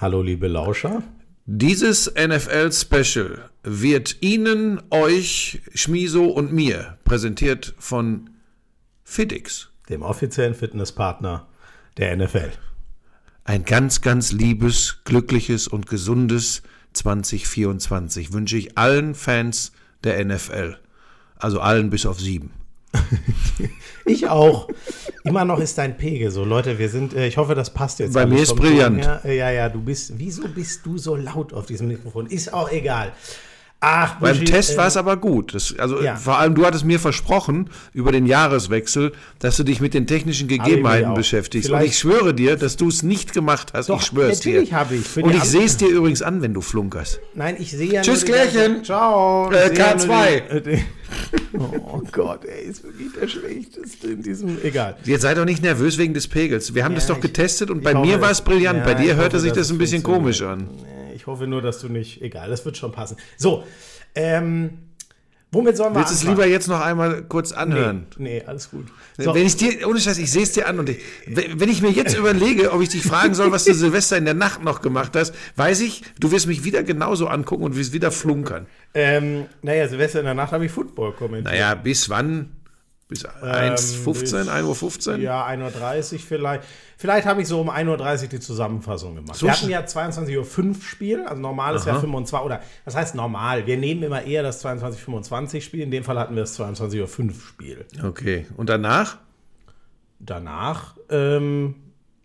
Hallo, liebe Lauscher. Dieses NFL-Special wird Ihnen, euch, Schmiso und mir präsentiert von Fitix. Dem offiziellen Fitnesspartner der NFL. Ein ganz, ganz liebes, glückliches und gesundes 2024 wünsche ich allen Fans der NFL. Also allen bis auf sieben. Ich auch. Immer noch ist dein Pegel so. Leute, wir sind, äh, ich hoffe, das passt jetzt. Bei mir ist brillant. Äh, Ja, ja, du bist, wieso bist du so laut auf diesem Mikrofon? Ist auch egal. Ach, Beim Buschi, Test äh, war es aber gut. Das, also ja. vor allem, du hattest mir versprochen über den Jahreswechsel, dass du dich mit den technischen Gegebenheiten beschäftigst. Und Vielleicht- ich schwöre dir, dass du es nicht gemacht hast. Doch, ich schwöre es dir. natürlich habe ich. Und ich sehe es dir übrigens an, wenn du flunkerst. Nein, ich sehe ja Tschüss, Klärchen. Ciao. Äh, Ich sehe ja K2. nur die- äh, Oh Gott, ey, ist wirklich der Schlechteste in diesem, egal. Jetzt sei doch nicht nervös wegen des Pegels. Wir haben Ja, das doch getestet und bei mir war es brillant. ja, bei dir hörte sich das ein bisschen komisch an. Nee, Ich hoffe nur, dass du nicht, egal, das wird schon passen. So, ähm, womit sollen wir Willst du es lieber jetzt noch einmal kurz anhören? Nee, nee, alles gut. So, Wenn ich dir, ohne Scheiß, ich sehe es dir an und ich, wenn wenn ich mir jetzt überlege, ob ich dich fragen soll, was du Silvester in der Nacht noch gemacht hast, weiß ich, du wirst mich wieder genauso angucken und wirst wieder flunkern. ähm, naja, Silvester in der Nacht habe ich Football kommentiert. Naja, bis wann? Bis 1.15, bis- 1.15 Uhr? Ja, 1.30 Uhr vielleicht. Vielleicht habe ich so um 1.30 Uhr die Zusammenfassung gemacht. So wir hatten ja 22.05 Uhr Spiel, also normal ist ja 25 oder was heißt normal? Wir nehmen immer eher das 22.25 Spiel. In dem Fall hatten wir das 22.05 Uhr Spiel. Okay. Und danach? Danach, ähm,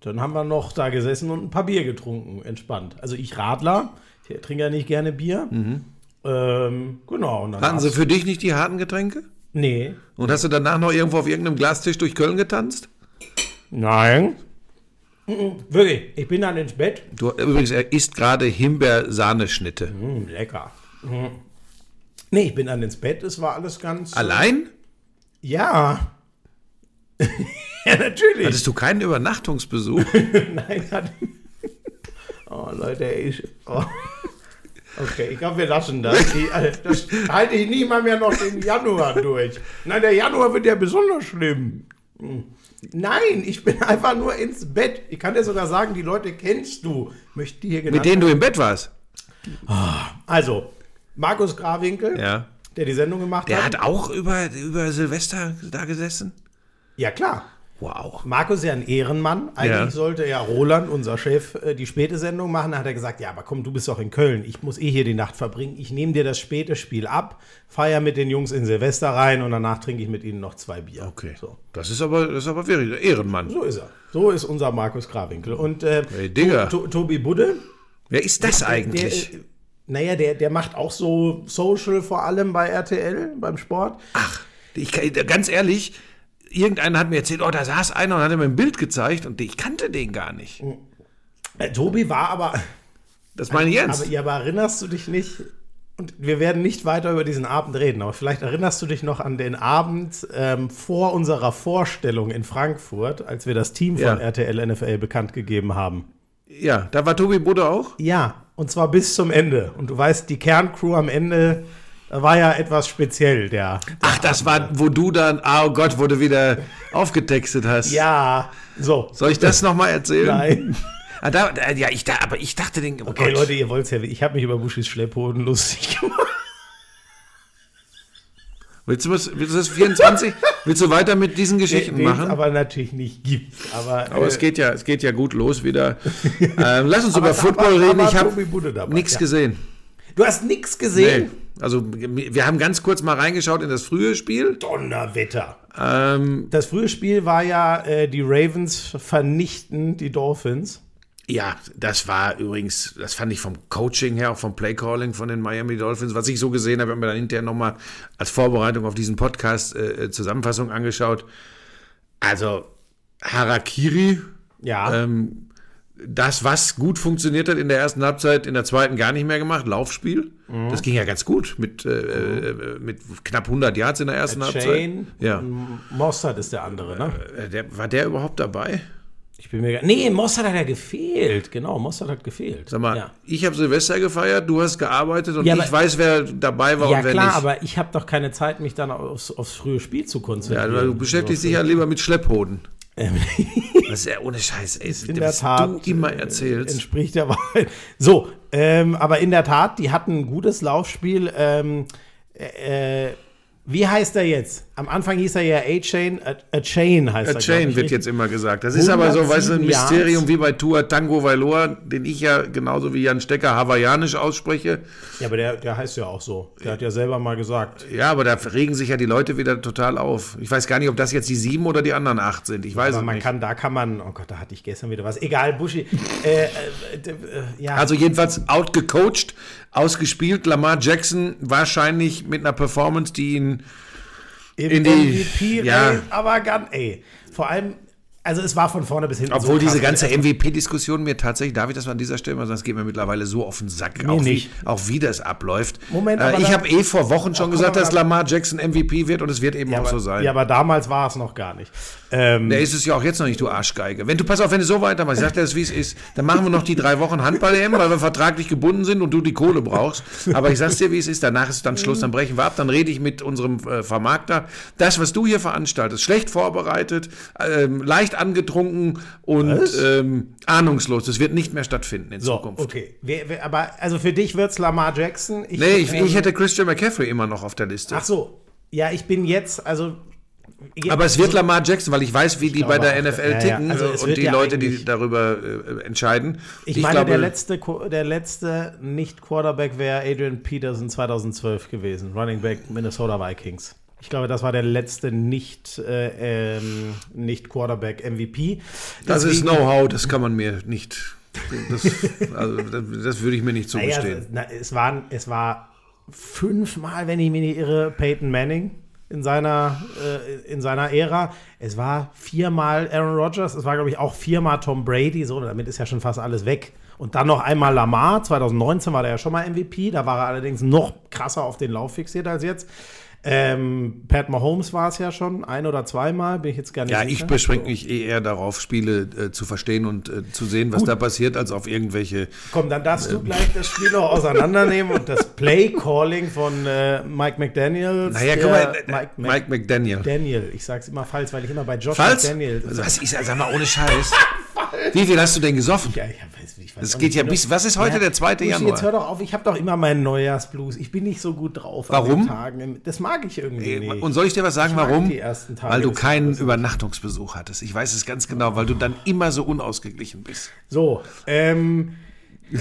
dann haben wir noch da gesessen und ein paar Bier getrunken, entspannt. Also ich Radler, ich trinke ja nicht gerne Bier. Ähm, genau. Und danach, Hatten sie für dich nicht die harten Getränke? Nee. Und hast du danach noch irgendwo auf irgendeinem Glastisch durch Köln getanzt? Nein. Wirklich, ich bin dann ins Bett. Du, übrigens, er isst gerade Himbeersahneschnitte. Mm, lecker. Mhm. Nee, ich bin dann ins Bett, es war alles ganz. Allein? Ja. ja, natürlich. Hattest du keinen Übernachtungsbesuch? Nein, hat. Oh, Leute, ich. Oh. Okay, ich glaube, wir lassen das. Ich, äh, das halte ich nie mal mehr noch den Januar durch. Nein, der Januar wird ja besonders schlimm. Hm. Nein, ich bin einfach nur ins Bett. Ich kann dir sogar sagen, die Leute kennst du. Möchte hier Mit denen du im Bett warst? Also, Markus Grawinkel, Ja. der die Sendung gemacht Der hat. hat auch über, über Silvester da gesessen? Ja, klar. Wow. Markus ist ja ein Ehrenmann. Eigentlich Ja. sollte ja Roland, unser Chef, äh, die späte Sendung machen. Da hat er gesagt, ja, aber komm, du bist doch in Köln. Ich muss eh hier die Nacht verbringen. Ich nehme dir das späte Spiel ab, feier mit den Jungs in Silvester rein und danach trinke ich mit ihnen noch zwei Bier. Okay. So, Das ist aber, das ist aber wirklich ein Ehrenmann. so ist er. So ist unser Markus Grawinkel. Und äh, Hey, Digga. To- To- Tobi Budde, Wer ist das eigentlich? Der, äh, naja, der, der macht auch so Social vor allem bei RTL, beim Sport. Ach, ich, ganz ehrlich, irgendeiner hat mir erzählt, oh, da saß einer und hat mir ein Bild gezeigt und ich kannte den gar nicht. Äh, Tobi war aber, Das meine ich ernst. aber, ja, aber erinnerst du dich nicht, und wir werden nicht weiter über diesen Abend reden, aber vielleicht erinnerst du dich noch an den Abend ähm, vor unserer Vorstellung in Frankfurt, als wir das Team von Ja. RTL NFL bekannt gegeben haben. ja, da war Tobi Budde auch? Ja, und zwar bis zum Ende. Und du weißt, die Kerncrew am Ende war ja etwas speziell, der. Ach, das war, wo du dann, ah, oh Gott, wo du wieder aufgetextet hast. Ja, so. Soll ich das nochmal erzählen? Nein. Ah, da, ja, ich, da, aber ich dachte den, oh Okay, Gott. Leute, ihr wollt es ja. Ich habe mich über Buschis Schlepphoden lustig gemacht. Willst du, was, willst du das 24? willst du weiter mit diesen Geschichten Den machen? aber natürlich nicht gibt. Aber, Aber äh, es geht ja, es geht ja gut los wieder. ähm, lass uns Aber über Football war- reden. war Ich habe nichts ja. gesehen. Du hast nichts gesehen? Also wir haben ganz kurz mal reingeschaut in das frühe Spiel. Donnerwetter. Ähm, Das frühe Spiel war ja, äh, die Ravens vernichten die Dolphins. ja, das war übrigens, das fand ich vom Coaching her, auch vom Playcalling von den Miami Dolphins, was ich so gesehen habe, haben wir dann hinterher nochmal als Vorbereitung auf diesen Podcast äh, Zusammenfassung angeschaut. Also Harakiri, Ja. ähm, das, was gut funktioniert hat in der ersten Halbzeit, in der zweiten gar nicht mehr gemacht, Laufspiel. Mhm. Das ging ja ganz gut mit, äh, äh, mit knapp 100 Yards in der ersten Halbzeit. Chain. Ja. Mossad ist der andere, ne? Äh, Der, war der überhaupt dabei? Ich bin mir gar Nee, Mossad hat ja gefehlt. Genau, Mossad hat gefehlt. Sag mal, Ja, ich habe Silvester gefeiert, du hast gearbeitet und Ja, ich weiß, wer dabei war ja und wer klar, nicht. aber ich habe doch keine Zeit, mich dann aufs, aufs frühe Spiel zu ja, konzentrieren. weil du beschäftigst So, dich ja lieber mit Schlepphoden. Das ist ja ohne Scheiß, ey. in der was Tat du immer äh, erzählst. entspricht der Wahrheit. So, ähm, aber in der Tat, die hatten ein gutes Laufspiel. Ähm, äh, wie heißt er jetzt? Am Anfang hieß er ja A-Chain, a, a Chain heißt A er. glaub Chain ich, wird jetzt immer gesagt. Das ist aber so, weißt du, ein 107 Mysterium Yards. wie bei Tua Tango Vailoa, den ich ja genauso wie Jan Stecker hawaiianisch ausspreche. Ja, aber der, der heißt ja auch so. Der hat ja selber mal gesagt. Ja, aber da regen sich ja die Leute wieder total auf. Ich weiß gar nicht, ob das jetzt die sieben oder die anderen acht sind. Ich weiß Aber es man nicht. kann, da kann man, oh Gott, da hatte ich gestern wieder was. Egal, Buschi. Äh, äh, äh, ja, Also jedenfalls outgecoacht, ausgespielt. Lamar Jackson wahrscheinlich mit einer Performance, die ihn im in die- MVP ja. Aber ganz, ey, vor allem, also es war von vorne bis hinten Obwohl so diese ganze MVP-Diskussion mir tatsächlich, darf ich das mal an dieser Stelle mal sagen, es geht mir mittlerweile so auf den Sack, Mir auch, nicht. Wie, auch wie das abläuft. Moment, äh, ich habe eh vor Wochen schon gesagt, dass Lamar Jackson MVP wird und es wird eben ja, auch aber, so sein. Ja, aber damals war es noch gar nicht. Ähm, Der ist es ja auch jetzt noch nicht, du Arschgeige. Wenn du, pass auf, wenn du so weitermachst, ich sag dir das, wie es ist, dann machen wir noch die drei Wochen Handball-EM, weil wir vertraglich gebunden sind und du die Kohle brauchst. Aber ich sag's dir, wie es ist, danach ist dann Schluss, dann brechen wir ab, dann rede ich mit unserem äh, Vermarkter. Das, was du hier veranstaltest, schlecht vorbereitet, ähm, leicht angetrunken und ähm, ahnungslos, das wird nicht mehr stattfinden in so, Zukunft. okay. Wer, wer, aber also für dich wird's Lamar Jackson. Ich, Nee, ich, ich hätte Christian McCaffrey immer noch auf der Liste. Ach so. Ja, ich bin jetzt, also. Aber es wird Lamar Jackson, weil ich weiß, wie die bei glaube der NFL ja, ja. ticken Also es und wird die ja Leute, die darüber äh, entscheiden. Ich, meine, der letzte, der letzte Nicht-Quarterback wäre Adrian Peterson 2012 gewesen, Running Back Minnesota Vikings. Ich glaube, das war der letzte nicht, äh, ähm, nicht Quarterback MVP. Das ist Deswegen- Know-how, das kann man mir nicht. Das, also, das, das würde ich mir nicht Naja, zugestehen. na, es, waren, es war fünfmal, wenn ich mich nicht irre, Peyton Manning in seiner, äh, in seiner Ära. Es war viermal Aaron Rodgers, es war, glaube ich, auch viermal Tom Brady. So, damit ist ja schon fast alles weg. Und dann noch einmal Lamar. 2019 war der ja schon mal MVP. Da war er allerdings noch krasser auf den Lauf fixiert als jetzt. Ähm, Pat Mahomes war es ja schon ein oder zweimal, bin ich jetzt gar nicht ja, sicher. ich beschränke mich eh eher darauf, Spiele äh, zu verstehen und äh, zu sehen, was Gut. da passiert, als auf irgendwelche. Komm, dann darfst du gleich das Spiel noch auseinandernehmen und das Play-Calling von äh, Mike McDaniels. Naja, guck mal, äh, Mike, Mike, McDaniel. McDaniel. Ich sag's immer falsch, weil ich immer bei Josh Falls? McDaniel. Was ist, sag mal, ohne Scheiß. Wie viel hast du denn gesoffen? Ja, ich weiß, ich weiß Das auch geht nicht, ja wie bis- was ist heute, der 2. Buschi, Januar? Jetzt hör doch auf, ich habe doch immer meinen Neujahrsblues. Ich bin nicht so gut drauf Warum? an den Tagen. Das mag ich irgendwie nicht. Und soll ich dir was sagen, warum? Weil du keinen nicht. Übernachtungsbesuch hattest. Ich weiß es ganz genau, weil du dann immer so unausgeglichen bist. So, ähm.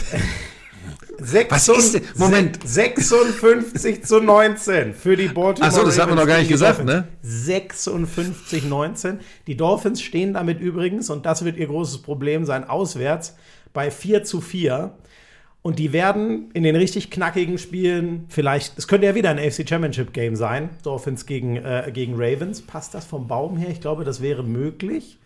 sechs- Was ist denn- Moment. 56 zu 19 für die Baltimore Ach so, das haben wir noch gar nicht gesagt, ne? 56 19. Die Dolphins stehen damit übrigens, und das wird ihr großes Problem sein, auswärts bei 4 zu 4. Und die werden in den richtig knackigen Spielen vielleicht, es könnte ja wieder ein AFC Championship Game sein, Dolphins gegen, äh, gegen Ravens. Passt das vom Baum her? Ich glaube, das wäre möglich.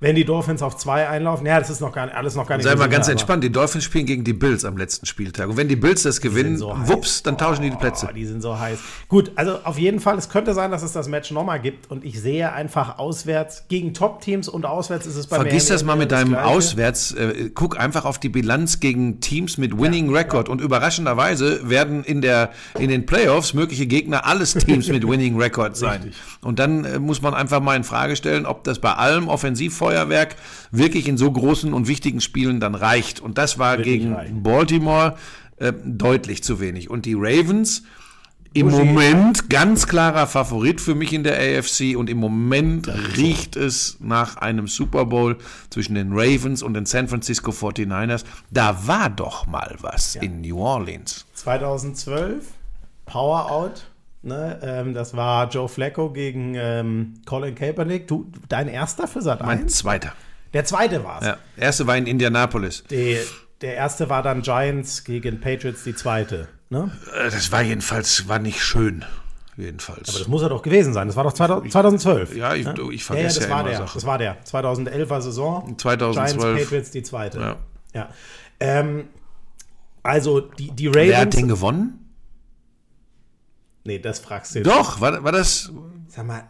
Wenn die Dolphins auf zwei einlaufen, ja, das ist noch gar nicht, alles noch gar nicht Sei mal ganz entspannt, die Dolphins spielen gegen die Bills am letzten Spieltag. Und wenn die Bills das gewinnen, so wups, dann tauschen die die Plätze. Oh, die sind so heiß. Gut, also auf jeden Fall, es könnte sein, dass es das Match nochmal gibt. Und ich sehe einfach auswärts gegen Top-Teams und auswärts ist es bei Vergiss mir das mal mit deinem Gleiche. Auswärts. Äh, guck einfach auf die Bilanz gegen Teams mit Winning Record. Und überraschenderweise werden in, der, in den Playoffs mögliche Gegner alles Teams mit Winning Record sein. Richtig. Und dann äh, muss man einfach mal in Frage stellen, ob das bei allem Offensivfeuerwerk wirklich in so großen und wichtigen Spielen dann reicht. Und das war Wird nicht gegen reichen. Baltimore äh, deutlich zu wenig. Und die Ravens. Im Buschi. Moment ganz klarer Favorit für mich in der AFC und im Moment riecht es nach einem Super Bowl zwischen den Ravens und den San Francisco 49ers. Da war doch mal was in New Orleans. 2012, Power Out. Ne, ähm, das war Joe Flacco gegen ähm, Colin Kaepernick. Du, dein erster für Sat Mein 1? zweiter. Der zweite war es. Ja, erste war in Indianapolis. Der, der erste war dann Giants gegen Patriots, die zweite. Ne? Äh, Das war jedenfalls war nicht schön. Jedenfalls. Das muss ja doch gewesen sein. Das war doch 2000, 2012. ja, ich, ne? ich Ja, ja, vergesse das ja, war immer der. Sachen. Das war der. 2011er Saison. 2012. Giants, Patriots, die zweite. Ja. Ja. Ähm, also die, die Wer hat Ravens. den gewonnen? Nee, das fragst du. Doch, war, war, das, Sag mal,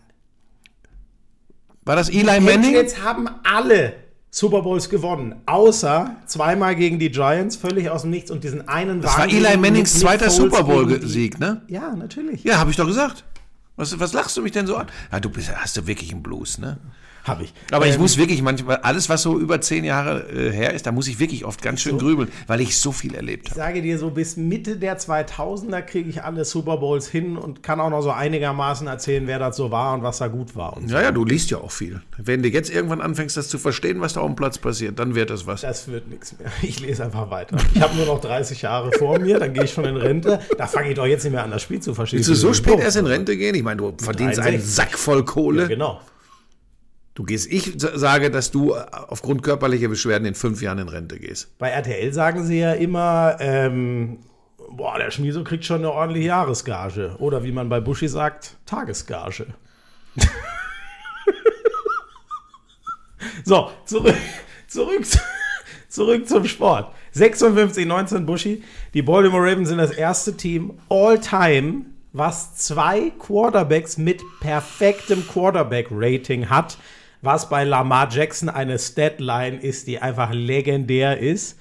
war das Eli Manning? Patriots haben alle Super Bowls gewonnen, außer zweimal gegen die Giants, völlig aus dem Nichts und diesen einen Das war Eli Mannings zweiter Super Bowl-Sieg, ne? Ja, natürlich. Ja, habe ich doch gesagt. Was, was lachst du mich denn so an? Ja, du bist, hast du wirklich einen Blues, ne? Habe ich. Aber ich Ähm, muss wirklich manchmal, alles, was so über zehn Jahre äh, her ist, da muss ich wirklich oft ganz schön grübeln, weil ich so viel erlebt Ich habe. sage dir so, bis Mitte der 2000er kriege ich alle Super Bowls hin und kann auch noch so einigermaßen erzählen, wer das so war und was da gut war. Und so. Ja, ja, du liest ja auch viel. Wenn du jetzt irgendwann anfängst, das zu verstehen, was da auf dem Platz passiert, dann wird das was. Das wird nichts mehr. Ich lese einfach weiter. Ich habe nur noch 30 Jahre vor mir, dann gehe ich schon in Rente. Da fange ich doch jetzt nicht mehr an, das Spiel zu verstehen. Willst du so spät erst in Rente gehen? Ich meine, du verdienst einen 63. Sack voll Kohle. Ja, genau. Du gehst, ich sa- sage, dass du äh, aufgrund körperlicher Beschwerden in fünf Jahren in Rente gehst. Bei RTL sagen sie ja immer, ähm, boah, der Schmieso kriegt schon eine ordentliche Jahresgage. Oder wie man bei Buschi sagt, Tagesgage. so, zurück, zurück, zu- zurück zum Sport. 56, 19 Buschi. Die Baltimore Ravens sind das erste Team all time, was zwei Quarterbacks mit perfektem Quarterback-Rating hat, was bei Lamar Jackson eine Statline ist, die einfach legendär ist.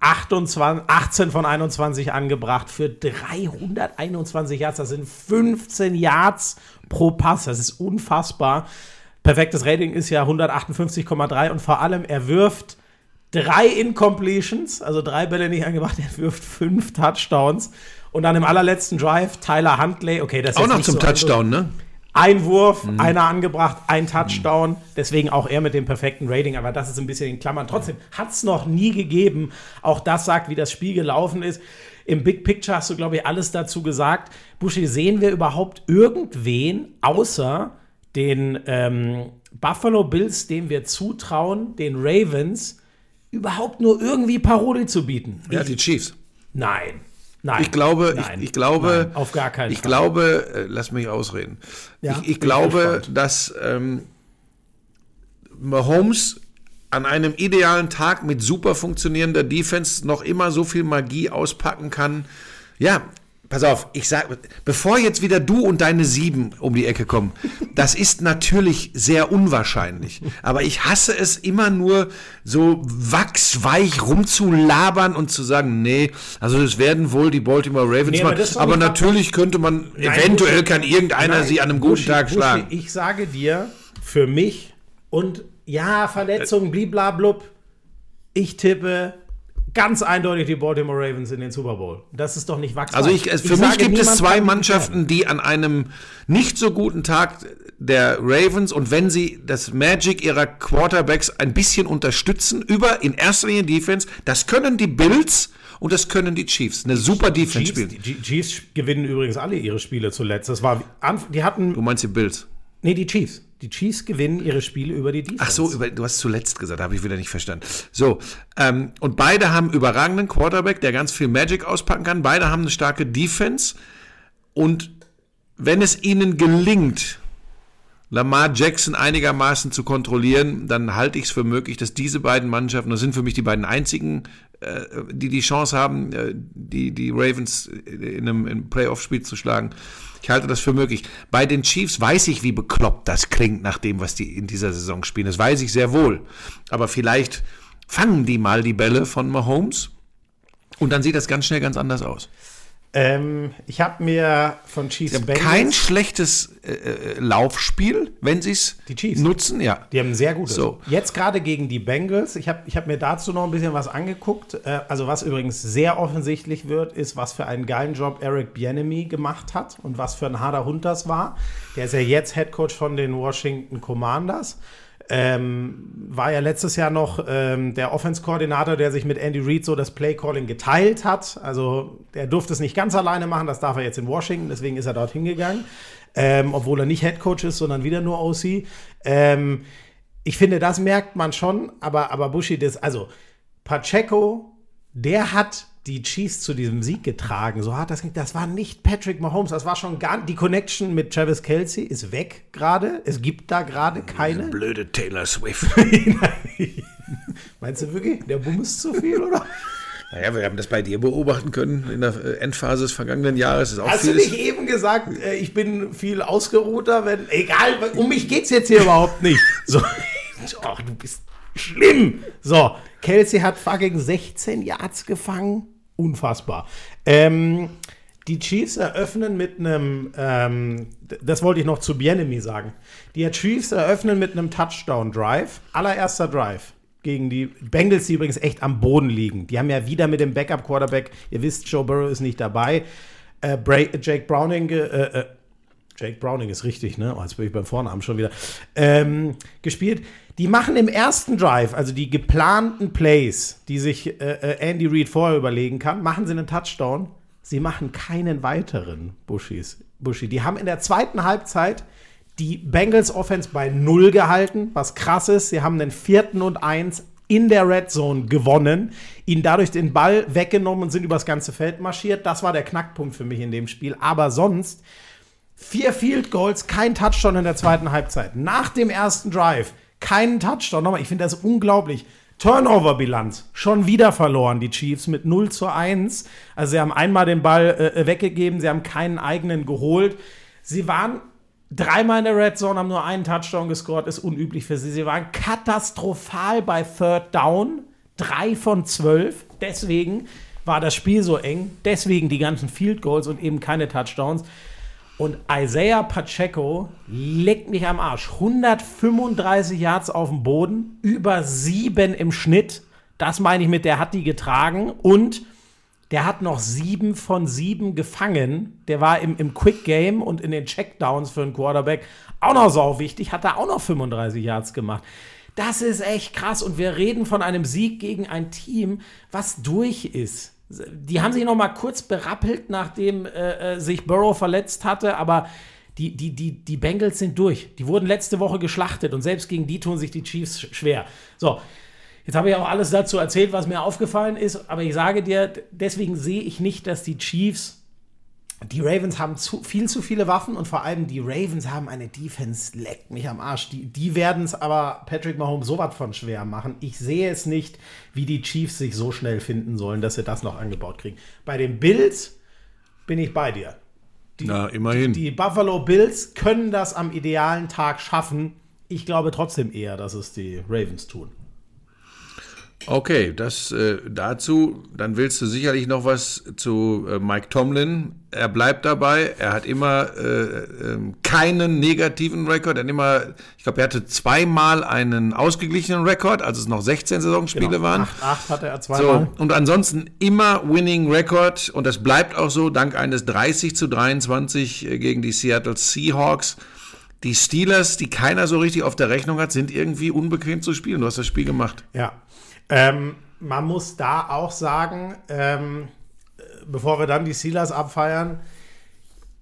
28, 18 von 21 angebracht für 321 Yards. Das sind 15 Yards pro Pass. Das ist unfassbar. Perfektes Rating ist ja 158,3 und vor allem er wirft drei Incompletions, also drei Bälle nicht angebracht, er wirft fünf Touchdowns. Und dann im allerletzten Drive Tyler Huntley, okay, das ist Auch noch zum so Touchdown, ne? Ein Wurf, einer angebracht, ein Touchdown. Deswegen auch er mit dem perfekten Rating. Aber das ist ein bisschen in Klammern. Trotzdem hat es noch nie gegeben. Auch das sagt, wie das Spiel gelaufen ist. Im Big Picture hast du, glaube ich, alles dazu gesagt. Buschi, sehen wir überhaupt irgendwen außer den ähm, Buffalo Bills, dem wir zutrauen, den Ravens, überhaupt nur irgendwie Paroli zu bieten? Ja, Ich- die Chiefs. nein. Nein. Ich glaube, Nein. ich, ich glaube, Nein, auf gar keinen ich Fall. glaube, äh, lass mich ausreden. Ja, ich, ich glaube, dass ähm, Mahomes an einem idealen Tag mit super funktionierender Defense noch immer so viel Magie auspacken kann. Ja, pass auf, ich sag, bevor jetzt wieder du und deine Sieben um die Ecke kommen, das ist natürlich sehr unwahrscheinlich. Aber ich hasse es immer nur so wachsweich rumzulabern und zu sagen, nee, also es werden wohl die Baltimore Ravens Nee, aber machen. aber nicht natürlich könnte man, eventuell Buschi- kann irgendeiner Nein, sie an einem guten Buschi, Tag Buschi, schlagen. Ich sage dir, für mich und ja, Verletzungen, bliblablub, ich tippe ganz eindeutig die Baltimore Ravens in den Super Bowl. Das ist doch nicht wachsam. Also ich, für mich gibt es zwei Mannschaften, die an einem nicht so guten Tag der Ravens und wenn sie das Magic ihrer Quarterbacks ein bisschen unterstützen, über in erster Linie Defense, das können die Bills und das können die Chiefs. Eine super Defense Chiefs, spielen. die Chiefs gewinnen übrigens alle ihre Spiele zuletzt. Das war, die Du hatten, meinst die Bills? nee, die Chiefs. Die Chiefs gewinnen ihre Spiele über die Defense. Ach so, über, du hast zuletzt gesagt, habe ich wieder nicht verstanden. So, ähm, und beide haben überragenden Quarterback, der ganz viel Magic auspacken kann. Beide haben eine starke Defense. Und wenn es ihnen gelingt, Lamar Jackson einigermaßen zu kontrollieren, dann halte ich es für möglich, dass diese beiden Mannschaften, das sind für mich die beiden einzigen, äh, die die Chance haben, äh, die, die Ravens in einem, in einem Playoff-Spiel zu schlagen. Ich halte das für möglich. Bei den Chiefs weiß ich, wie bekloppt das klingt nach dem, was die in dieser Saison spielen. Das weiß ich sehr wohl. Aber vielleicht fangen die mal die Bälle von Mahomes und dann sieht das ganz schnell ganz anders aus. Ähm, ich habe mir von Chiefs Sie haben kein schlechtes äh, äh, Laufspiel, wenn sie es nutzen. Ja. Die haben ein sehr gutes. So. Jetzt gerade gegen die Bengals. Ich habe ich hab mir dazu noch ein bisschen was angeguckt. Äh, also was übrigens sehr offensichtlich wird, ist, was für einen geilen Job Eric Bieniemy gemacht hat und was für ein harter Hund das war. Der ist ja jetzt Head Coach von den Washington Commanders. Ähm, war ja letztes Jahr noch ähm, der Offense-Koordinator, der sich mit Andy Reid so das Play-Calling geteilt hat. Also der durfte es nicht ganz alleine machen, das darf er jetzt in Washington, deswegen ist er dorthin gegangen. Ähm, obwohl er nicht Head Coach ist, sondern wieder nur OC. Ähm, ich finde, das merkt man schon, aber, aber Buschi, das, also Pacheco, der hat die Chiefs zu diesem Sieg getragen. So hart das ging. Das war nicht Patrick Mahomes. Das war schon gar die Connection mit Travis Kelsey ist weg gerade. Es gibt da gerade keine. Blöde Taylor Swift. Meinst du wirklich? Der Bumm ist zu viel, oder? naja, wir haben das bei dir beobachten können in der äh, Endphase des vergangenen Jahres. Ist auch Hast du vieles- nicht eben gesagt, äh, ich bin viel ausgeruhter, wenn. Egal, um mich geht's jetzt hier überhaupt nicht. So. Ach, du bist schlimm. So, Kelsey hat fucking 16 Yards gefangen. Unfassbar. Ähm, Die Chiefs eröffnen mit einem, ähm, das wollte ich noch zu Bienemy sagen. Die Chiefs eröffnen mit einem Touchdown-Drive, allererster Drive gegen die Bengals, die übrigens echt am Boden liegen. Die haben ja wieder mit dem Backup-Quarterback, ihr wisst, Joe Burrow ist nicht dabei. Äh, Jake Browning, äh, äh, Jake Browning ist richtig, ne? Oh, jetzt bin ich beim Vornamen schon wieder. Ähm, gespielt. Die machen im ersten Drive, also die geplanten Plays, die sich äh, äh Andy Reid vorher überlegen kann, machen sie einen Touchdown. Sie machen keinen weiteren Bushis. Bushi. Die haben in der zweiten Halbzeit die Bengals Offense bei null gehalten, was krass ist. Sie haben den vierten und eins in der Red Zone gewonnen, ihnen dadurch den Ball weggenommen und sind übers ganze Feld marschiert. Das war der Knackpunkt für mich in dem Spiel. Aber sonst vier Field Goals, kein Touchdown in der zweiten Halbzeit. Nach dem ersten Drive keinen Touchdown. Nochmal, ich finde das unglaublich. Turnover-Bilanz schon wieder verloren, die Chiefs mit 0 zu 1. Also sie haben einmal den Ball äh, weggegeben, sie haben keinen eigenen geholt. Sie waren dreimal in der Red Zone, haben nur einen Touchdown gescored, ist unüblich für sie. Sie waren katastrophal bei Third Down, drei von zwölf. Deswegen war das Spiel so eng, deswegen die ganzen Field Goals und eben keine Touchdowns. Und Isaiah Pacheco legt mich am Arsch. 135 Yards auf dem Boden, über sieben im Schnitt. Das meine ich mit, der hat die getragen und der hat noch sieben von sieben gefangen. Der war im, im Quick Game und in den Checkdowns für einen Quarterback auch noch sau wichtig, hat er auch noch 35 Yards gemacht. Das ist echt krass und wir reden von einem Sieg gegen ein Team, was durch ist. Die haben sich noch mal kurz berappelt, nachdem äh, äh, sich Burrow verletzt hatte, aber die, die, die, die Bengals sind durch. Die wurden letzte Woche geschlachtet und selbst gegen die tun sich die Chiefs schwer. So, Jetzt habe ich auch alles dazu erzählt, was mir aufgefallen ist, aber ich sage dir, deswegen sehe ich nicht, dass die Chiefs die Ravens haben zu, viel zu viele Waffen und vor allem die Ravens haben eine Defense, leckt mich am Arsch. Die, die werden es aber Patrick Mahomes so was von schwer machen. Ich sehe es nicht, wie die Chiefs sich so schnell finden sollen, dass sie das noch angebaut kriegen. Bei den Bills bin ich bei dir. Die, Na, immerhin. Die, die Buffalo Bills können das am idealen Tag schaffen. Ich glaube trotzdem eher, dass es die Ravens tun. Okay, das äh, dazu. Dann willst du sicherlich noch was zu äh, Mike Tomlin. Er bleibt dabei. Er hat immer äh, ähm, keinen negativen Rekord. Er hat immer, ich glaube, er hatte zweimal einen ausgeglichenen Rekord, als es noch 16 Saisonspiele genau. waren. 8, 8 hatte er zweimal. So, und ansonsten immer Winning Record. Und das bleibt auch so, dank eines 30 zu 23 äh, gegen die Seattle Seahawks. Die Steelers, die keiner so richtig auf der Rechnung hat, sind irgendwie unbequem zu spielen. Du hast das Spiel gemacht. Ja, ähm, man muss da auch sagen, ähm, bevor wir dann die Steelers abfeiern,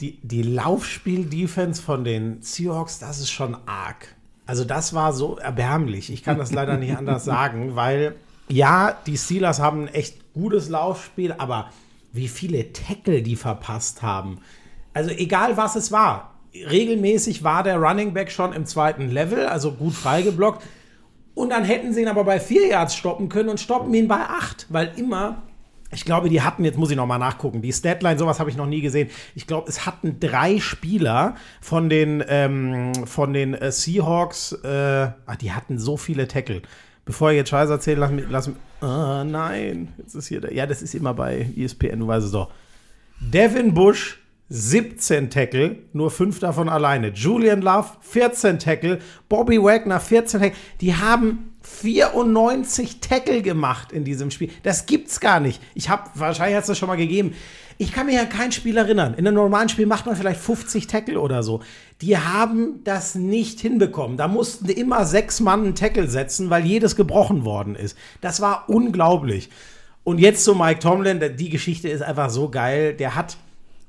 die, die Laufspiel-Defense von den Seahawks, das ist schon arg. Also das war so erbärmlich. Ich kann das leider nicht anders sagen, weil ja, die Steelers haben ein echt gutes Laufspiel, aber wie viele Tackle die verpasst haben. Also egal was es war. Regelmäßig war der Running Back schon im zweiten Level, also gut freigeblockt. Und dann hätten sie ihn aber bei vier Yards stoppen können und stoppen ihn bei acht, weil immer ich glaube, die hatten, jetzt muss ich noch mal nachgucken, die Statline, sowas habe ich noch nie gesehen. Ich glaube, es hatten drei Spieler von den, ähm, von den äh, Seahawks, äh, ach, die hatten so viele Tackle. Bevor ich jetzt Scheiße erzähle, lass mich, lass mich, oh nein, jetzt ist hier, der, ja, das ist immer bei ESPN, du weißt es doch. Devin Bush, 17 Tackle, nur 5 davon alleine. Julian Love, 14 Tackle. Bobby Wagner, 14 Tackle. Die haben 94 Tackle gemacht in diesem Spiel. Das gibt's gar nicht. Ich habe, wahrscheinlich hat es das schon mal gegeben. Ich kann mich an kein Spiel erinnern. In einem normalen Spiel macht man vielleicht 50 Tackle oder so. Die haben das nicht hinbekommen. Da mussten immer sechs Mann einen Tackle setzen, weil jedes gebrochen worden ist. Das war unglaublich. Und jetzt zu Mike Tomlin. Die Geschichte ist einfach so geil. Der hat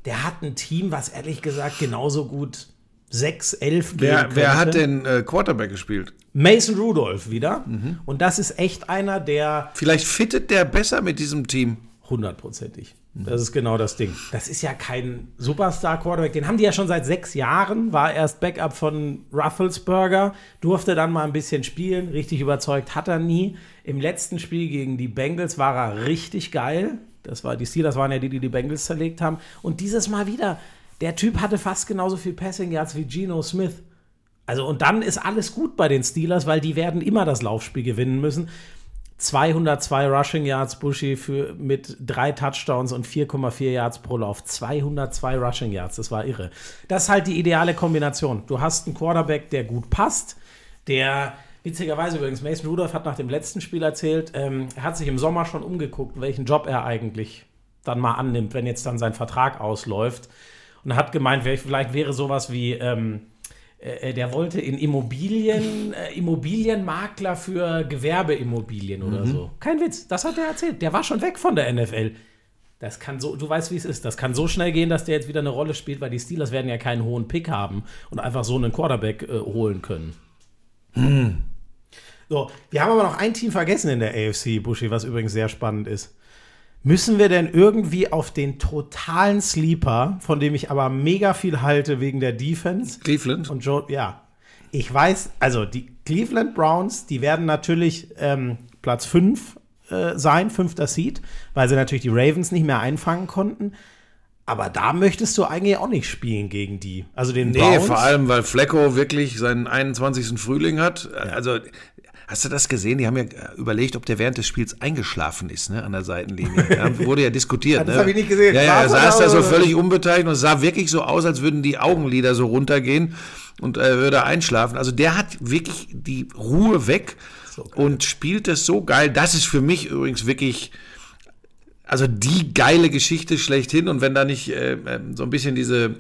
der hat ein Team, was ehrlich gesagt genauso gut 6, 11 wer, wer hat denn äh, Quarterback gespielt? Mason Rudolph wieder. Mhm. Und das ist echt einer, der. Vielleicht fittet der besser mit diesem Team. Hundertprozentig. Das ist genau das Ding. Das ist ja kein Superstar-Quarterback. Den haben die ja schon seit sechs Jahren. War erst Backup von Rufflesburger. Durfte dann mal ein bisschen spielen. Richtig überzeugt hat er nie. Im letzten Spiel gegen die Bengals war er richtig geil. Das war die Steelers waren ja die, die die Bengals zerlegt haben. Und dieses Mal wieder, der Typ hatte fast genauso viel Passing Yards wie Geno Smith. Also und dann ist alles gut bei den Steelers, weil die werden immer das Laufspiel gewinnen müssen. 202 Rushing Yards Bushy für, mit drei Touchdowns und 4,4 Yards pro Lauf. 202 Rushing Yards, das war irre. Das ist halt die ideale Kombination. Du hast einen Quarterback, der gut passt, der witzigerweise übrigens, Mason Rudolph hat nach dem letzten Spiel erzählt, ähm, er hat sich im Sommer schon umgeguckt, welchen Job er eigentlich dann mal annimmt, wenn jetzt dann sein Vertrag ausläuft. Und hat gemeint, vielleicht wäre sowas wie. Ähm, äh, der wollte in Immobilien, äh, Immobilienmakler für Gewerbeimmobilien oder mhm. so. Kein Witz, das hat er erzählt. Der war schon weg von der NFL. Das kann so, du weißt, wie es ist. Das kann so schnell gehen, dass der jetzt wieder eine Rolle spielt, weil die Steelers werden ja keinen hohen Pick haben und einfach so einen Quarterback äh, holen können. Hm. So, wir haben aber noch ein Team vergessen in der AFC, Buschi, was übrigens sehr spannend ist. Müssen wir denn irgendwie auf den totalen Sleeper, von dem ich aber mega viel halte wegen der Defense? Cleveland. Und Joe, ja. Ich weiß, also die Cleveland Browns, die werden natürlich ähm, Platz 5 äh, sein, fünfter Seed, weil sie natürlich die Ravens nicht mehr einfangen konnten. Aber da möchtest du eigentlich auch nicht spielen gegen die. Also den Nee, Browns. vor allem, weil Flecko wirklich seinen 21. Frühling hat. Also Hast du das gesehen? Die haben ja überlegt, ob der während des Spiels eingeschlafen ist, ne, an der Seitenlinie. Da wurde ja diskutiert. das ne? habe ich nicht gesehen. Ja, ja, er saß da so völlig unbeteiligt und sah wirklich so aus, als würden die Augenlider so runtergehen und er äh, würde einschlafen. Also der hat wirklich die Ruhe weg und spielt das so geil. Das ist für mich übrigens wirklich also die geile Geschichte schlechthin. Und wenn da nicht äh, äh so ein bisschen diese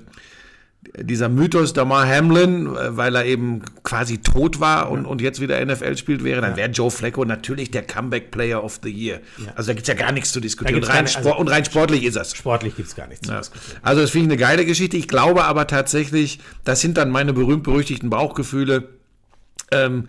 dieser Mythos Damar Hamlin, äh, weil er eben quasi tot war und, ja. und jetzt wieder NFL spielt wäre, dann wäre Joe Flacco natürlich der Comeback Player of the Year. Ja. Also da gibt es ja gar nichts zu diskutieren. Und rein, nicht, also und rein, sportlich ist das. Sportlich gibt es gar nichts zu diskutieren. Also das finde ich eine geile Geschichte. Ich glaube aber tatsächlich, das sind dann meine berühmt-berüchtigten Bauchgefühle. Ähm,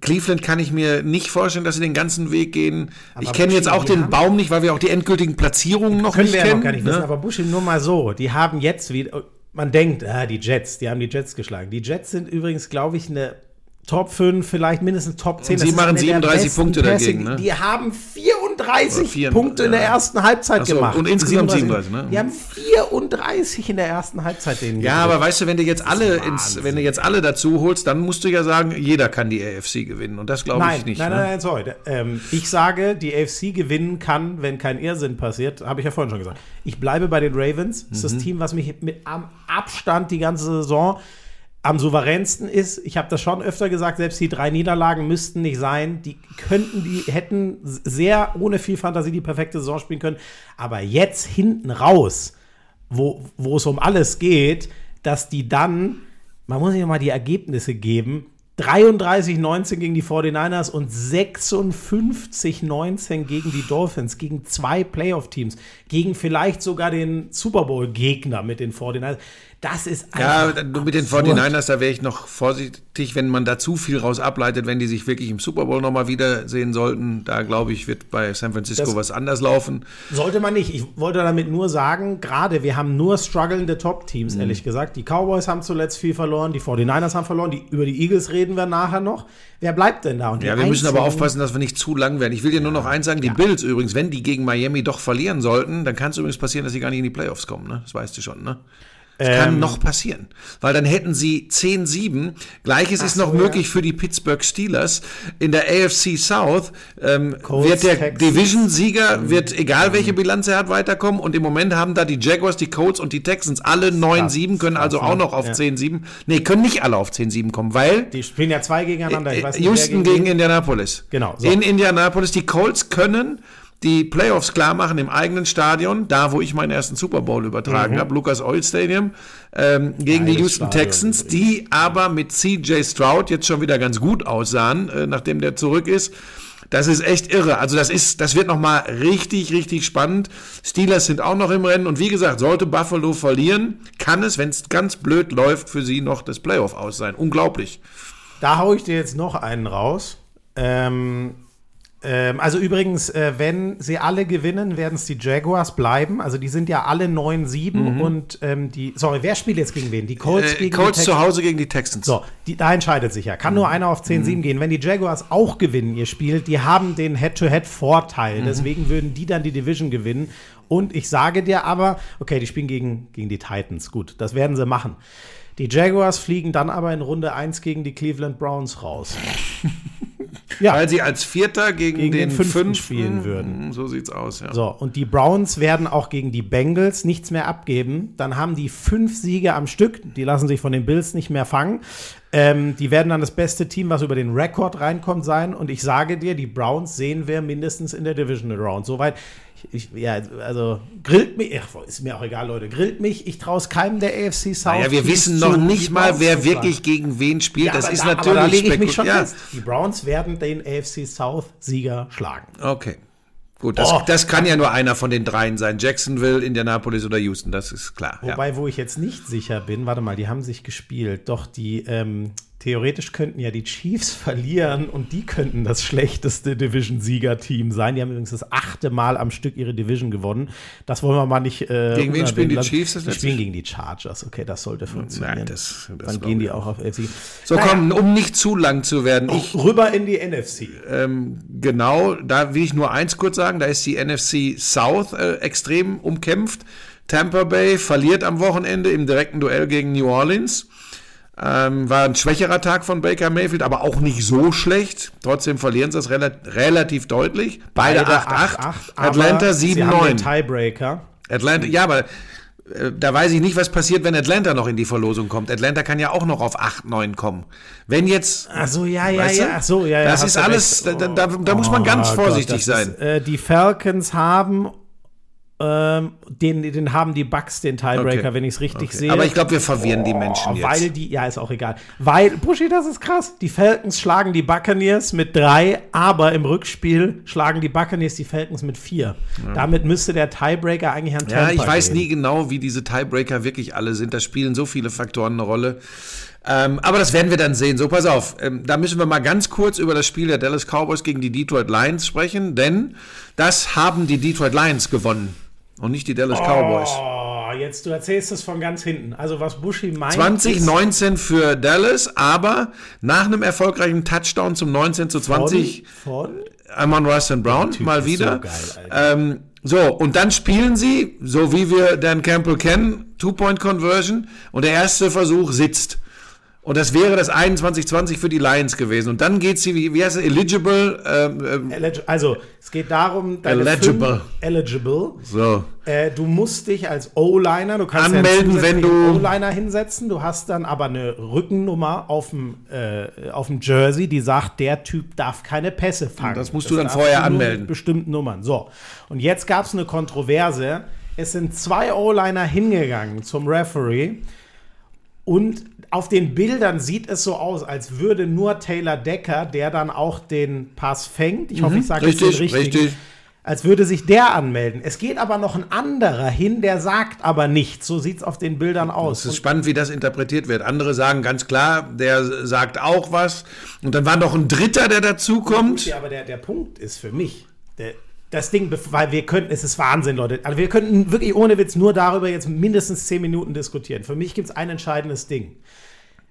Cleveland kann ich mir nicht vorstellen, dass sie den ganzen Weg gehen. Aber ich kenne jetzt auch den Baum nicht, weil wir auch die endgültigen Platzierungen noch nicht kennen. Können wir ja noch gar nicht ne? wissen, aber Bushi nur mal so, die haben jetzt wieder man denkt, ah, die Jets, die haben die Jets geschlagen. Die Jets sind übrigens, glaube ich, eine Top 5, vielleicht mindestens Top 10. Und sie machen 37 Punkte dagegen. Ne? Die haben 34 4, Punkte in der ersten Halbzeit so, gemacht. Und insgesamt 37, ne? Die haben 34 in der ersten Halbzeit denen Ja, aber weißt du, wenn du jetzt alle ins, wenn du jetzt alle dazu holst, dann musst du ja sagen, jeder kann die AFC gewinnen. Und das glaube ich nicht. Nein, ne? nein, nein, sorry. Ähm, ich sage, die AFC gewinnen kann, wenn kein Irrsinn passiert. Habe ich ja vorhin schon gesagt. Ich bleibe bei den Ravens. Das ist das mhm. Team, was mich mit am Abstand die ganze Saison am souveränsten ist, ich habe das schon öfter gesagt, selbst die drei Niederlagen müssten nicht sein. Die könnten, die hätten sehr ohne viel Fantasie die perfekte Saison spielen können. Aber jetzt hinten raus, wo, wo es um alles geht, dass die dann, man muss sich mal die Ergebnisse geben, 33-19 gegen die 49ers und 56-19 gegen die Dolphins, gegen zwei Playoff-Teams, gegen vielleicht sogar den Super Bowl-Gegner mit den 49ers. Das ist Ja, mit den 49ers, da wäre ich noch vorsichtig, wenn man da zu viel raus ableitet, wenn die sich wirklich im Super Bowl nochmal wiedersehen sollten. Da glaube ich, wird bei San Francisco das was anders laufen. Sollte man nicht. Ich wollte damit nur sagen, gerade wir haben nur strugglende Top-Teams, mhm. ehrlich gesagt. Die Cowboys haben zuletzt viel verloren, die 49ers haben verloren, die, über die Eagles reden wir nachher noch. Wer bleibt denn da? Und ja, wir müssen aber aufpassen, dass wir nicht zu lang werden. Ich will dir nur noch eins sagen, die ja. Bills übrigens, wenn die gegen Miami doch verlieren sollten, dann kann es übrigens passieren, dass sie gar nicht in die Playoffs kommen. Ne? Das weißt du schon, ne? Das kann ähm, noch passieren. Weil dann hätten sie 10-7. Gleiches ist noch so, möglich ja. für die Pittsburgh Steelers. In der AFC South ähm, wird der Division-Sieger, mhm. wird egal welche Bilanz er hat, weiterkommen. Und im Moment haben da die Jaguars, die Colts und die Texans alle 9-7, können also auch noch auf ja. 10-7. Nee, können nicht alle auf 10-7 kommen, weil. Die spielen ja zwei gegeneinander. Ich weiß nicht, Houston gegen, gegen Indianapolis. Genau. So. In Indianapolis. Die Colts können die Playoffs klar machen im eigenen Stadion, da wo ich meinen ersten Super Bowl übertragen mhm. habe, Lucas Oil Stadium, ähm, gegen Geiles die Houston Stadion. Texans, die aber mit CJ Stroud jetzt schon wieder ganz gut aussahen, äh, nachdem der zurück ist. Das ist echt irre. Also das ist, das wird nochmal richtig, richtig spannend. Steelers sind auch noch im Rennen und wie gesagt, sollte Buffalo verlieren, kann es, wenn es ganz blöd läuft, für sie noch das Playoff aus sein. Unglaublich. Da haue ich dir jetzt noch einen raus. Ähm, ähm, also übrigens, äh, wenn sie alle gewinnen, werden es die Jaguars bleiben. Also die sind ja alle 9-7 mhm. und ähm, die. Sorry, wer spielt jetzt gegen wen? Die Colts äh, gegen Colts die zu Hause gegen die Texans. So, die, da entscheidet sich ja. Kann mhm. nur einer auf 10-7 mhm. gehen. Wenn die Jaguars auch gewinnen, ihr Spiel, die haben den Head-to-Head-Vorteil. Mhm. Deswegen würden die dann die Division gewinnen. Und ich sage dir aber, okay, die spielen gegen, gegen die Titans. Gut, das werden sie machen. Die Jaguars fliegen dann aber in Runde 1 gegen die Cleveland Browns raus. Ja. weil sie als Vierter gegen, Gegen den den, Fünften Fünften spielen würden. So sieht's aus, ja. So, und die Browns werden auch gegen die Bengals nichts mehr abgeben. Dann haben die fünf Siege am Stück. Die lassen sich von den Bills nicht mehr fangen. Ähm, die werden dann das beste Team, was über den Rekord reinkommt, sein. Und ich sage dir, die Browns sehen wir mindestens in der Divisional Round. Soweit. Ich, ja, also grillt mich, ach, ist mir auch egal, Leute, grillt mich. Ich traue es keinem der AFC South. Naja, wir wissen noch nicht mal, wer wirklich gegen wen spielt. Ja, das ist da, natürlich aber da lege ich mich schon ja. fest. Die Browns werden den AFC South Sieger schlagen. Okay. Gut, das, Oh. das kann ja nur einer von den dreien sein. Jacksonville, Indianapolis oder Houston, das ist klar. Ja. Wobei, wo ich jetzt nicht sicher bin, warte mal, die haben sich gespielt. Doch die, ähm, theoretisch könnten ja die Chiefs verlieren und die könnten das schlechteste Division-Sieger-Team sein. Die haben übrigens das achte Mal am Stück ihre Division gewonnen. Das wollen wir mal nicht. Äh, Gegen wen spielen die. Chiefs das Die spielen gegen die Chargers. Okay, das sollte funktionieren. Nein, das, das Dann gehen die auch auf FC. So, komm, um nicht zu lang zu werden. Ich, Rüber in die NFC. ähm, genau, da will ich nur eins kurz sagen, da ist die NFC South äh, extrem umkämpft. Tampa Bay verliert am Wochenende im direkten Duell gegen New Orleans. Ähm, war ein schwächerer Tag von Baker Mayfield, aber auch nicht so schlecht. Trotzdem verlieren sie es rela relativ deutlich. Beide 8-8. aber Atlanta sie haben den 7-9. Tiebreaker. Atlanta, ja, aber äh, da weiß ich nicht, was passiert, wenn Atlanta noch in die Verlosung kommt. Atlanta kann ja auch noch auf 8-9 kommen. Wenn jetzt Ach so, ja, ja, ja. Ach so, ja, ja. Das ist alles, recht. da, da, da muss man ganz Oh vorsichtig Gott, sein. Ist, äh, die Falcons haben ähm, den, den haben die Bucks den Tiebreaker, Okay. wenn ich es richtig Okay. sehe. Aber ich glaube, wir verwirren die Menschen Oh, jetzt. Weil die, ja, ist auch egal. Weil, Buschi, das ist krass. Die Falcons schlagen die Buccaneers mit drei, aber im Rückspiel schlagen die Buccaneers die Falcons mit vier. Damit müsste der Tiebreaker eigentlich an ja, Tampa ich weiß gehen. nie genau, wie diese Tiebreaker wirklich alle sind. Da spielen so viele Faktoren eine Rolle. Ähm, aber das werden wir dann sehen. So, pass auf. Ähm, da müssen wir mal ganz kurz über das Spiel der Dallas Cowboys gegen die Detroit Lions sprechen, denn das haben die Detroit Lions gewonnen und nicht die Dallas Cowboys. Oh, jetzt du erzählst es von ganz hinten. Also was Buschi meint. ist- 2019 für Dallas, aber nach einem erfolgreichen Touchdown zum 19 zu 20 Von? Amon Russ Brown Typ mal wieder. so geil, ähm, so, und dann spielen sie, so wie wir Dan Campbell kennen, Two-Point-Conversion und der erste Versuch sitzt. Und das wäre das 21-20 für die Lions gewesen. Und dann geht sie, wie, wie heißt es, eligible, ähm, ähm, Also, es geht darum, deine Eligible. eligible. so. Äh, du musst dich als O-Liner, du kannst Anmelden, ja wenn du- O-Liner hinsetzen. Du hast dann aber eine Rückennummer auf dem, äh, auf dem Jersey, die sagt, der Typ darf keine Pässe fangen. das musst du dann vorher anmelden. Mit bestimmten Nummern. So. Und jetzt gab es eine Kontroverse. Es sind zwei O-Liner hingegangen zum Referee und auf den Bildern sieht es so aus, als würde nur Taylor Decker, der dann auch den Pass fängt, ich hoffe, ich sage jetzt den Mhm. Richtig, richtigen, richtig. als würde sich der anmelden. Es geht aber noch ein anderer hin, der sagt aber nichts. So sieht es auf den Bildern aus. Es ist spannend, wie das interpretiert wird. Andere sagen ganz klar, der sagt auch was. Und dann war noch ein Dritter, der dazukommt. Ja, aber der, der Punkt ist für mich, der, das Ding, weil wir könnten, es ist Wahnsinn, Leute. Also wir könnten wirklich ohne Witz nur darüber jetzt mindestens zehn Minuten diskutieren. Für mich gibt es ein entscheidendes Ding.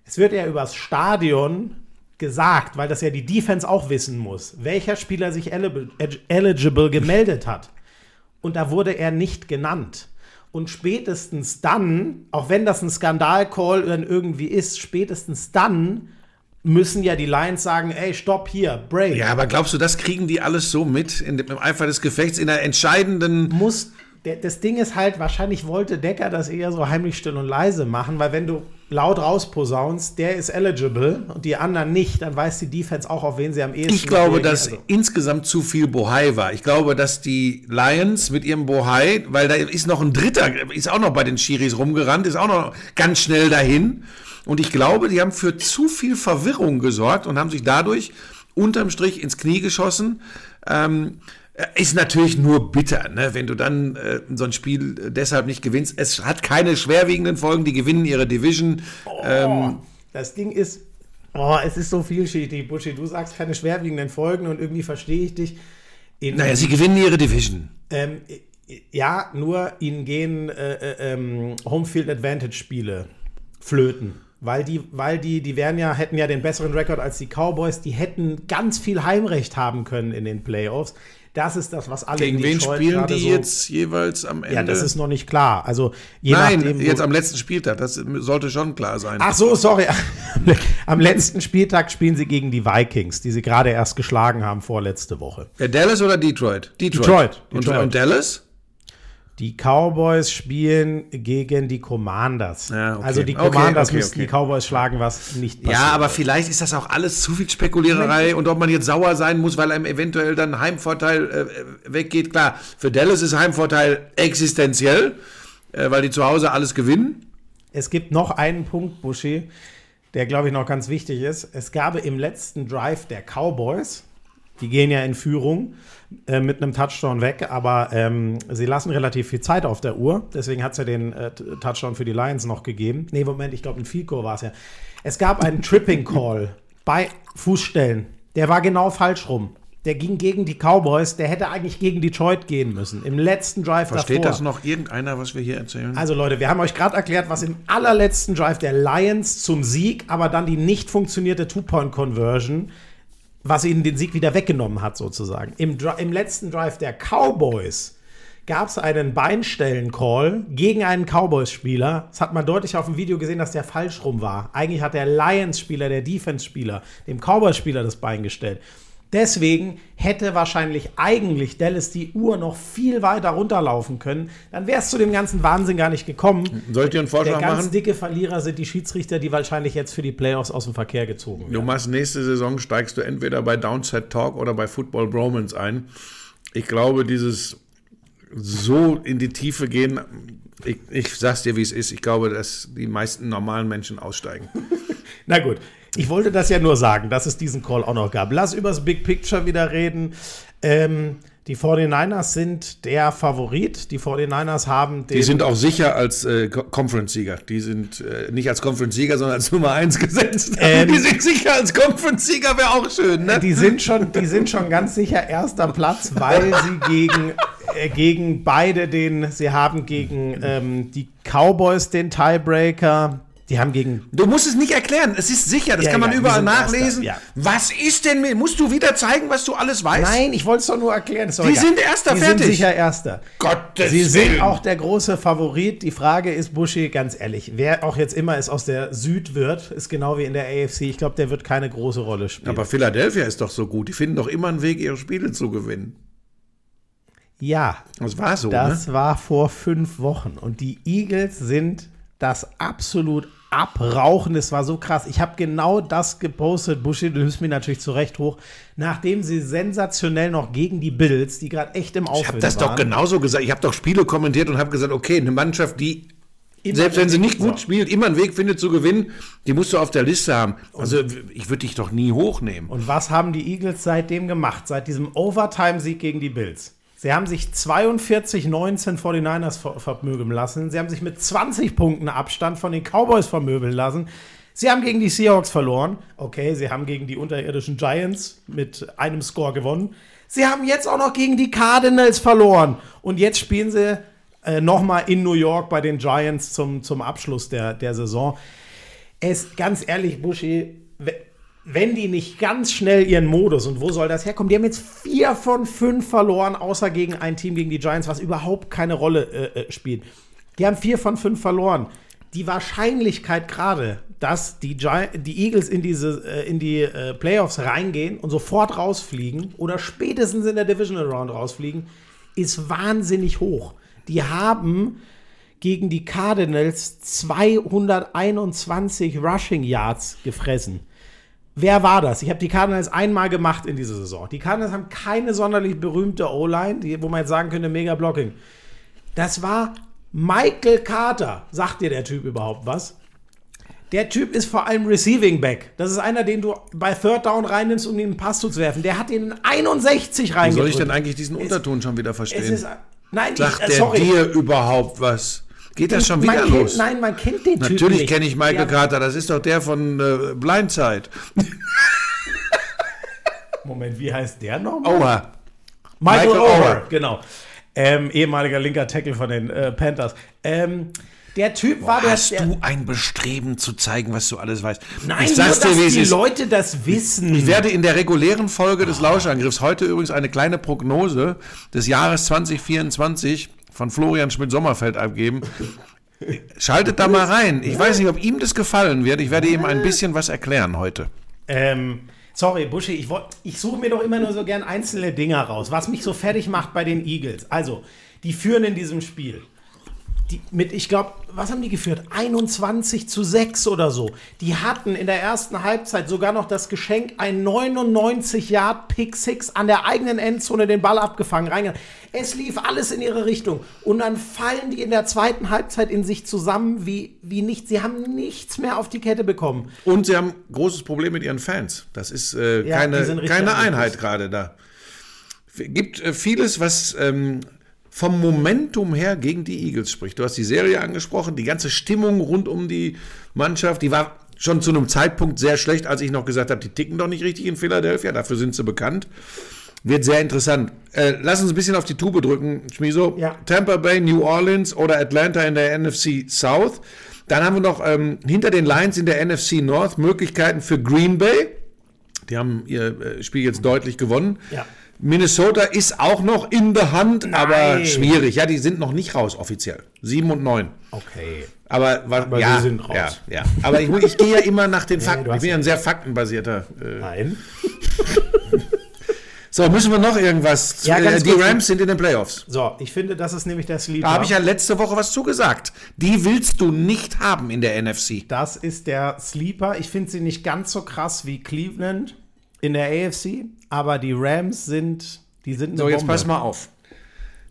Es wird ja übers Stadion gesagt, weil das ja die Defense auch wissen muss, welcher Spieler sich eligible, gemeldet hat. Und da wurde er nicht genannt. Und spätestens dann, auch wenn das ein Skandalcall irgendwie ist, spätestens dann müssen ja die Lions sagen, ey, stopp hier, break. Ja, aber glaubst du, das kriegen die alles so mit in dem, im Eifer des Gefechts, in der entscheidenden. muss, das Ding ist halt, wahrscheinlich wollte Decker das eher so heimlich still und leise machen, weil wenn du laut rausposaunst, der ist eligible und die anderen nicht, dann weiß die Defense auch, auf wen sie am ehesten Ich glaube, dass Also, insgesamt zu viel Bohai war. Ich glaube, dass die Lions mit ihrem Bohai, weil da ist noch ein Dritter, ist auch noch bei den Schiris rumgerannt, ist auch noch ganz schnell dahin. Und ich glaube, die haben für zu viel Verwirrung gesorgt und haben sich dadurch unterm Strich ins Knie geschossen. Ähm, ist natürlich nur bitter, ne? wenn du dann äh, so ein Spiel äh, deshalb nicht gewinnst. Es hat keine schwerwiegenden Folgen, die gewinnen ihre Division. Ähm, das Ding ist, oh, es ist so vielschichtig, Buschi. Du sagst keine schwerwiegenden Folgen und irgendwie verstehe ich dich. In, naja, sie gewinnen ihre Division. Ähm, ja, nur ihnen gehen äh, äh, ähm, Homefield Advantage Spiele flöten. Weil die, weil die, die wären ja, hätten ja den besseren Rekord als die Cowboys, die hätten ganz viel Heimrecht haben können in den Playoffs. Das ist das, was alle Gegen in wen Detroit spielen die so, jetzt jeweils am Ende? Ja, das ist noch nicht klar. Also Nein, nachdem, jetzt am letzten Spieltag. Das sollte schon klar sein. Ach so, sorry. Am letzten Spieltag spielen sie gegen die Vikings, die sie gerade erst geschlagen haben vorletzte Woche. Ja, Dallas oder Detroit? Detroit. Und, Detroit. und Dallas? Die Cowboys spielen gegen die Commanders. Ja, okay. Also die Commanders okay, müssten okay. die Cowboys schlagen, was nicht passiert. Ja, aber vielleicht ist das auch alles zu viel Spekuliererei und ob man jetzt sauer sein muss, weil einem eventuell dann Heimvorteil äh, weggeht. Klar, für Dallas ist Heimvorteil existenziell, äh, weil die zu Hause alles gewinnen. Es gibt noch einen Punkt, Buschi, der, glaube ich, noch ganz wichtig ist. Es gab im letzten Drive der Cowboys, die gehen ja in Führung äh, mit einem Touchdown weg, aber ähm, sie lassen relativ viel Zeit auf der Uhr. Deswegen hat es ja den äh, Touchdown für die Lions noch gegeben. Nee, Moment, ich glaube, ein Goal war es ja. Es gab einen Tripping Call bei Fußstellen. Der war genau falsch rum. Der ging gegen die Cowboys. Der hätte eigentlich gegen Detroit gehen müssen. Im letzten Drive Versteht davor. das noch irgendeiner, was wir hier erzählen? Also Leute, wir haben euch gerade erklärt, was im allerletzten Drive der Lions zum Sieg, aber dann die nicht funktionierte Two-Point-Conversion, was ihnen den Sieg wieder weggenommen hat sozusagen. Im, Dri- im letzten Drive der Cowboys gab es einen Beinstellen-Call gegen einen Cowboys-Spieler. Das hat man deutlich auf dem Video gesehen, dass der falsch rum war. Eigentlich hat der Lions-Spieler, der Defense-Spieler, dem Cowboys-Spieler das Bein gestellt. Deswegen hätte wahrscheinlich eigentlich Dallas die Uhr noch viel weiter runterlaufen können. Dann wäre es zu dem ganzen Wahnsinn gar nicht gekommen. Soll ich dir einen Der Vorschlag ganz machen? dicke Verlierer sind die Schiedsrichter, die wahrscheinlich jetzt für die Playoffs aus dem Verkehr gezogen werden. Du machst nächste Saison, steigst du entweder bei Downset Talk oder bei Football Bromance ein. Ich glaube, dieses so in die Tiefe gehen, ich, ich sag's dir, wie es ist. Ich glaube, dass die meisten normalen Menschen aussteigen. Na gut, ich wollte das ja nur sagen, dass es diesen Call auch noch gab. Lass übers Big Picture wieder reden. Ähm, die 49ers sind der Favorit. Die 49ers haben den. Die sind auch sicher als äh, Co- Conference-Sieger. Die sind äh, nicht als Conference-Sieger, sondern als Nummer 1 gesetzt. Ähm, die sind sicher als Conference-Sieger, wäre auch schön, ne? die sind schon, die sind schon ganz sicher erster Platz, weil sie gegen, äh, gegen beide den, sie haben gegen ähm, die Cowboys den Tiebreaker, die haben gegen Du musst es nicht erklären. Es ist sicher. Das Ja, kann man egal, überall die nachlesen. ja. Was ist denn mit? Musst du wieder zeigen, was du alles weißt? Nein, ich wollte es doch nur erklären. Die egal. sind Erster, die fertig. sind sicher Erster. Gottes Sie sind Willen. auch der große Favorit. Die Frage ist, Buschi, ganz ehrlich, wer auch jetzt immer es aus der Süd wird, ist genau wie in der AFC. Ich glaube, der wird keine große Rolle spielen. Aber Philadelphia ist doch so gut. Die finden doch immer einen Weg, ihre Spiele zu gewinnen. ja, Das war so, das ne? war vor fünf Wochen. Und die Eagles sind das absolut abrauchen. Das war so krass. Ich habe genau das gepostet. Buschi, du nimmst mir natürlich zu Recht hoch. Nachdem sie sensationell noch gegen die Bills, die gerade echt im Aufwind Ich habe das waren, doch genauso gesagt. Ich habe doch Spiele kommentiert und habe gesagt, okay, eine Mannschaft, die selbst wenn sie nicht gut spielt, immer einen Weg findet zu gewinnen, die musst du auf der Liste haben. Also ich würde dich doch nie hochnehmen. Und was haben die Eagles seitdem gemacht? Seit diesem Overtime-Sieg gegen die Bills? Sie haben sich 42-19 vor den Niners ver vermöbeln lassen. Sie haben sich mit 20 Punkten Abstand von den Cowboys vermöbeln lassen. Sie haben gegen die Seahawks verloren. Okay, sie haben gegen die unterirdischen Giants mit einem Score gewonnen. Sie haben jetzt auch noch gegen die Cardinals verloren. Und jetzt spielen sie äh, nochmal in New York bei den Giants zum, zum Abschluss der, der Saison. Es, ganz ehrlich, Buschi, wenn die nicht ganz schnell ihren Modus und wo soll das herkommen? Die haben jetzt vier von fünf verloren, außer gegen ein Team gegen die Giants, was überhaupt keine Rolle äh, äh, spielt. Die haben vier von fünf verloren. Die Wahrscheinlichkeit gerade, dass die, Gi die Eagles in, diese, äh, in die äh, Playoffs reingehen und sofort rausfliegen oder spätestens in der Divisional Round rausfliegen, ist wahnsinnig hoch. Die haben gegen die Cardinals 221 Rushing Yards gefressen. Wer war das? Ich habe die Cardinals einmal gemacht in dieser Saison. Die Cardinals haben keine sonderlich berühmte O-Line, wo man jetzt sagen könnte, mega Blocking. Das war Michael Carter. Sagt dir der Typ überhaupt was? Der Typ ist vor allem Receiving Back. Das ist einer, den du bei Third Down reinnimmst, um ihn einen Pass zu werfen. Der hat den in 61 Wie reingedrückt. soll ich denn eigentlich diesen Unterton schon wieder es verstehen? ist, Nein, Sagt ich, äh, der sorry. dir überhaupt was? Geht das schon wieder kennt, los? Nein, man kennt den Typ Natürlich nicht. kenne ich Michael Ja, Carter, das ist doch der von äh, Blindside. Moment, wie heißt der nochmal? Oha. Michael, Michael Oher. genau. Ähm, ehemaliger linker Tackle von den äh, Panthers. Ähm, Der Typ war der. Hast du ein Bestreben zu zeigen, was du alles weißt? Nein, ich sag's nur, dir, dass die ist. Leute das wissen. Ich werde in der regulären Folge des Lauschangriffs heute übrigens eine kleine Prognose des Jahres 2024 von Florian Schmidt-Sommerfeld abgeben. Schaltet da mal rein. Ich weiß nicht, ob ihm das gefallen wird. Ich werde ihm ein bisschen was erklären heute. Ähm, sorry, Buschi, ich, ich suche mir doch immer nur so gern einzelne Dinger raus, was mich so fertig macht bei den Eagles. Also, die führen in diesem Spiel. Die, mit, ich glaube, was haben die geführt? 21 zu 6 oder so. Die hatten in der ersten Halbzeit sogar noch das Geschenk, ein 99 Yard Pick Six an der eigenen Endzone den Ball abgefangen. Reingegangen. Es lief alles in ihre Richtung. Und dann fallen die in der zweiten Halbzeit in sich zusammen wie, wie nichts. Sie haben nichts mehr auf die Kette bekommen. Und sie haben ein großes Problem mit ihren Fans. Das ist äh, Ja, keine, keine. Einheit gerade da. Gibt äh, vieles, was ähm, vom Momentum her gegen die Eagles spricht. Du hast die Serie angesprochen, die ganze Stimmung rund um die Mannschaft, die war schon zu einem Zeitpunkt sehr schlecht, als ich noch gesagt habe, die ticken doch nicht richtig in Philadelphia, dafür sind sie bekannt. Wird sehr interessant. Äh, lass uns ein bisschen auf die Tube drücken, Schmiso. Ja. Tampa Bay, New Orleans oder Atlanta in der NFC South. Dann haben wir noch ähm, hinter den Lions in der NFC North Möglichkeiten für Green Bay. Die haben ihr äh, Spiel jetzt deutlich gewonnen. Ja. Minnesota ist auch noch in der Hand, aber Nein. schwierig. Ja, die sind noch nicht raus offiziell. Sieben und neun. Okay. Aber, Aber ja, sind raus. Ja, ja. Aber ich, ich gehe ja immer nach den Fakten. du ich bin ja ein sehr faktenbasierter. Äh. Nein. So, müssen wir noch irgendwas? Ja, äh, die. Rams sind in den Playoffs. So, ich finde, das ist nämlich der Sleeper. Da habe ich ja letzte Woche was zugesagt. Die willst du nicht haben in der NFC. Das ist der Sleeper. Ich finde sie nicht ganz so krass wie Cleveland in der AFC, aber die Rams sind, die sind eine So, jetzt Bombe. pass mal auf.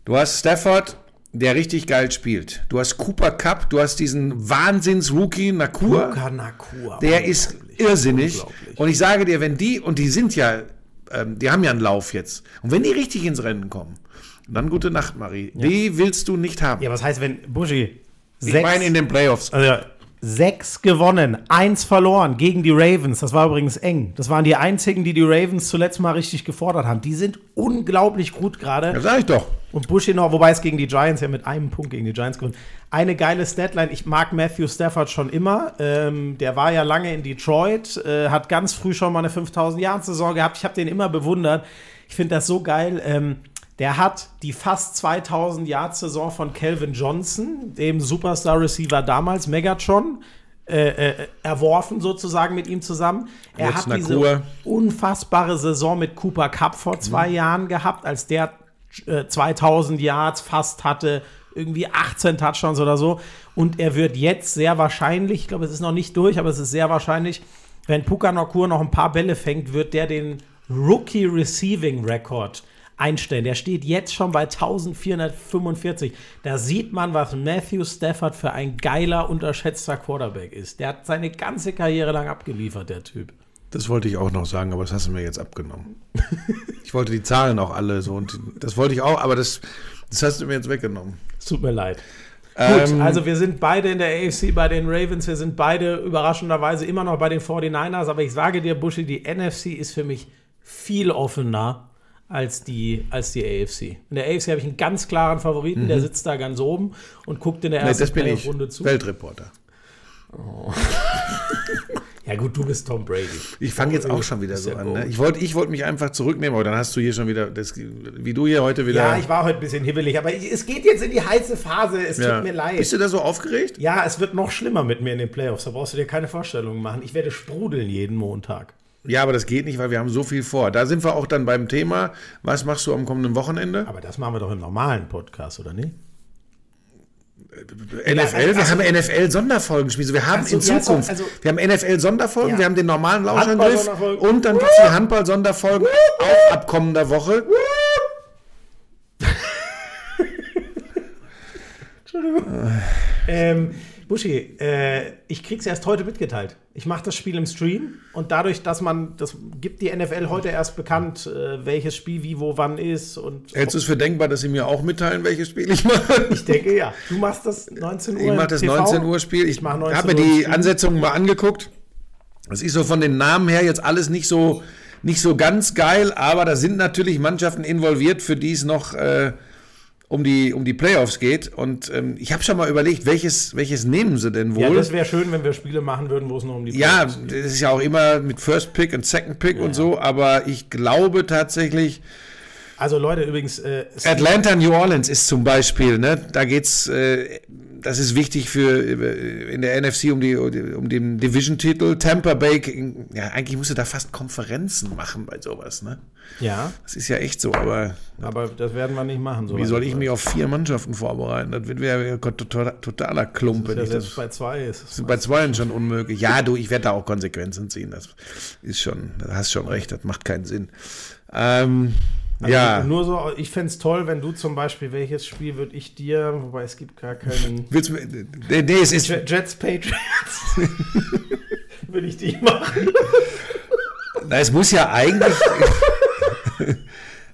Du hast Stafford, der richtig geil spielt. Du hast Cooper Cup, du hast diesen Wahnsinns-Rookie Nakua. Luka Nakua. Der ist irrsinnig. Und ich sage dir, wenn die, und die sind ja, ähm, die haben ja einen Lauf jetzt. Und wenn die richtig ins Rennen kommen, dann gute Nacht, Marie. Die willst du nicht haben. Ja, was heißt, wenn Buschi ich meine in den Playoffs. also sechs gewonnen, eins verloren gegen die Ravens. Das war übrigens eng. Das waren die einzigen, die die Ravens zuletzt mal richtig gefordert haben. Die sind unglaublich gut gerade. Das sag ich doch. Und Bushi noch, wobei es gegen die Giants ja mit einem Punkt gegen die Giants gewonnen. Eine geile Statline. Ich mag Matthew Stafford schon immer. Ähm, der war ja lange in Detroit, äh, hat ganz früh schon mal eine 5000 Jahre Saison gehabt. Ich habe den immer bewundert. Ich finde das so geil. Ähm, der hat die fast 2000 Yard Saison von Calvin Johnson, dem Superstar Receiver damals, Megatron, äh, äh, erworfen sozusagen mit ihm zusammen. Er Jetzt hat diese unfassbare Saison mit Cooper Cup vor zwei Jahren gehabt, als der äh, 2000 Yards fast hatte, irgendwie 18 Touchdowns oder so. Und er wird jetzt sehr wahrscheinlich, ich glaube, es ist noch nicht durch, aber es ist sehr wahrscheinlich, wenn Puka Nakur noch ein paar Bälle fängt, wird der den Rookie Receiving Record einstellen. Der steht jetzt schon bei 1445. Da sieht man, was Matthew Stafford für ein geiler, unterschätzter Quarterback ist. Der hat seine ganze Karriere lang abgeliefert, der Typ. Das wollte ich auch noch sagen, aber das hast du mir jetzt abgenommen. ich wollte die Zahlen auch alle so und das wollte ich auch, aber das, das hast du mir jetzt weggenommen. Es tut mir leid. Ähm, Gut, also wir sind beide in der AFC bei den Ravens, wir sind beide überraschenderweise immer noch bei den 49ers, aber ich sage dir, Buschi, die NFC ist für mich viel offener als die, als die AFC. In der AFC habe ich einen ganz klaren Favoriten, der sitzt da ganz oben und guckt in der Mhm. nee, ersten das bin ich. Playoff-Runde zu. Weltreporter. Ja gut, du bist Tom Brady. Ich fange jetzt auch schon wieder so ja an. Ne? Ich wollte ich wollt mich einfach zurücknehmen, aber dann hast du hier schon wieder, das, wie du hier heute wieder. Ja, ich war heute ein bisschen hibbelig, aber ich, es geht jetzt in die heiße Phase, es Ja. tut mir leid. Bist du da so aufgeregt? Ja, es wird noch schlimmer mit mir in den Playoffs, da brauchst du dir keine Vorstellungen machen. Ich werde sprudeln jeden Montag. Ja, aber das geht nicht, weil wir haben so viel vor. Da sind wir auch dann beim Thema, was machst du am kommenden Wochenende? Aber das machen wir doch im normalen Podcast, oder nicht? NFL, wir also- haben NFL-Sonderfolgen gespielt. Wir haben in Zukunft, also- wir haben NFL-Sonderfolgen, wir haben den normalen Lauschangriff und dann gibt es die Handball-Sonderfolgen auch ab kommender Woche. Ähm, Buschi, äh, ich krieg's erst heute mitgeteilt. Ich mache das Spiel im Stream und dadurch, dass man, das gibt die NFL heute erst bekannt, äh, welches Spiel wie, wo, wann ist und Hältst du es für denkbar, dass sie mir auch mitteilen, welches Spiel ich mache? ich denke ja. Du machst das 19 Uhr. Ich mache das TV? 19 Uhr Spiel. Ich Ich mach 19 habe mir die. Ansetzungen mal angeguckt. Es ist so von den Namen her jetzt alles nicht so, nicht so ganz geil, aber da sind natürlich Mannschaften involviert, für die es noch äh, um die, um die Playoffs geht. Und ähm, ich habe schon mal überlegt, welches, welches nehmen sie denn wohl? Ja, das wäre schön, wenn wir Spiele machen würden, wo es nur um die Ja, Playoffs das ist ja auch immer mit First Pick und Second Pick und so, aber ich glaube tatsächlich, Also Leute, übrigens, äh, Atlanta, New Orleans ist zum Beispiel, ne? Da geht's, äh, das ist wichtig für äh, in der NFC um die um den Division-Titel. Tampa Bay, ja, eigentlich musst du da fast Konferenzen machen bei sowas, ne? ja, Das ist ja echt so, aber aber das werden wir nicht machen. wie soll ich mich auf vier Mannschaften vorbereiten? Das wird ja totaler, totaler Klump, wenn Ja, das. bei zwei ist. Bei zweien schon unmöglich. Ja, du, ich werde da auch Konsequenzen ziehen. Das ist schon, da hast schon recht, das macht keinen Sinn. Ähm, Also ja. Nur so, ich fände es toll, wenn du zum Beispiel, welches Spiel würde ich dir, wobei es gibt gar keinen. Willst du, nee, nee, es ist, Jet- Jets Patriots. würde ich die machen. Na, es muss ja eigentlich.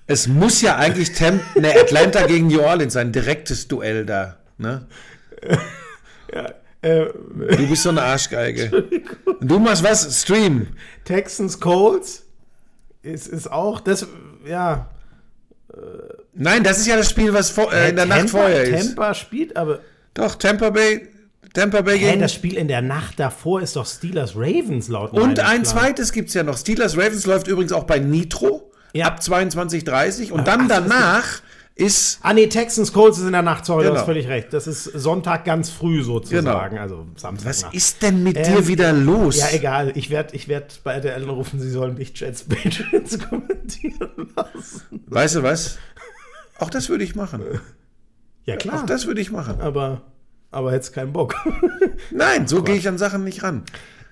es muss ja eigentlich Tem ne, Atlanta gegen New Orleans sein, direktes Duell da. Ne? Äh, Du bist so eine Arschgeige. Du machst was? Stream. Texans Colts ist, ist auch das, ja. Nein, das ist ja das Spiel, was vor, äh, in der Nacht Tampa, vorher ist. Tampa spielt, aber Doch, Tampa Bay, Tampa Bay hey, gegen. das Spiel in der Nacht davor ist doch Steelers Ravens laut Und ein Plan. zweites gibt es ja noch. Steelers Ravens läuft übrigens auch bei Nitro Ja. ab 22.30 und dann danach ist. Ah nee, Texans Colts ist in der Nacht, sorry, du Genau. hast völlig recht. Das ist Sonntag ganz früh sozusagen, also Samstag Was Nacht. ist denn mit Ähm, dir wieder los? Ja, egal. Ich werde ich werd bei der rufen, sie sollen mich Jets Patriots kommentieren lassen. Weißt du was? Auch das würde ich machen. Ja, klar. Auch das würde ich machen. aber, aber jetzt keinen Bock. Nein, so gehe ich an Sachen nicht ran.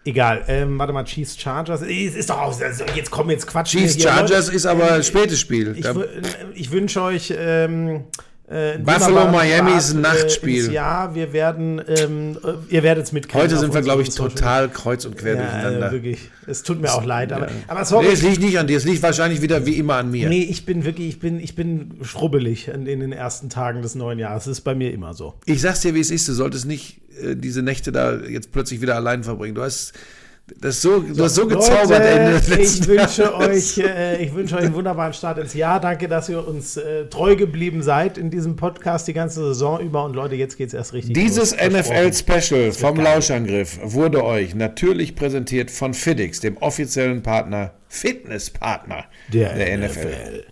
Egal. Ähm, warte mal, Chiefs Chargers. Es ist doch aus. Also jetzt komm, jetzt quatsch. Chiefs hier, Chargers Leute. ist aber spätes Spiel. Ich, wü- ich wünsche euch. Ähm, äh, Buffalo, Miami ist ein Nachtspiel. Ja, wir werden, ähm, äh, ihr werdet es mitkriegen. Heute sind wir, glaube ich, total kreuz und quer Ja, durcheinander. äh, wirklich. Es tut mir auch leid, aber, aber Nee, sorry. es liegt nicht an dir, es liegt wahrscheinlich wieder wie immer an mir. Nee, ich bin wirklich, ich bin, ich bin schrubbelig in, in den ersten Tagen des neuen Jahres. Das ist bei mir immer so. Ich sag's dir, wie es ist, du solltest nicht äh, diese Nächte da jetzt plötzlich wieder allein verbringen. Du hast das so, du hast so gezaubert Leute, ich wünsche Jahres. euch, äh, ich wünsche euch einen wunderbaren Start ins Jahr. Danke, dass ihr uns äh, treu geblieben seid in diesem Podcast die ganze Saison über. Und Leute, jetzt geht's erst richtig Dieses. NFL-Special vom. Lauschangriff wurde euch natürlich präsentiert von FitX, dem offiziellen Partner, Fitnesspartner Der der NFL. NFL.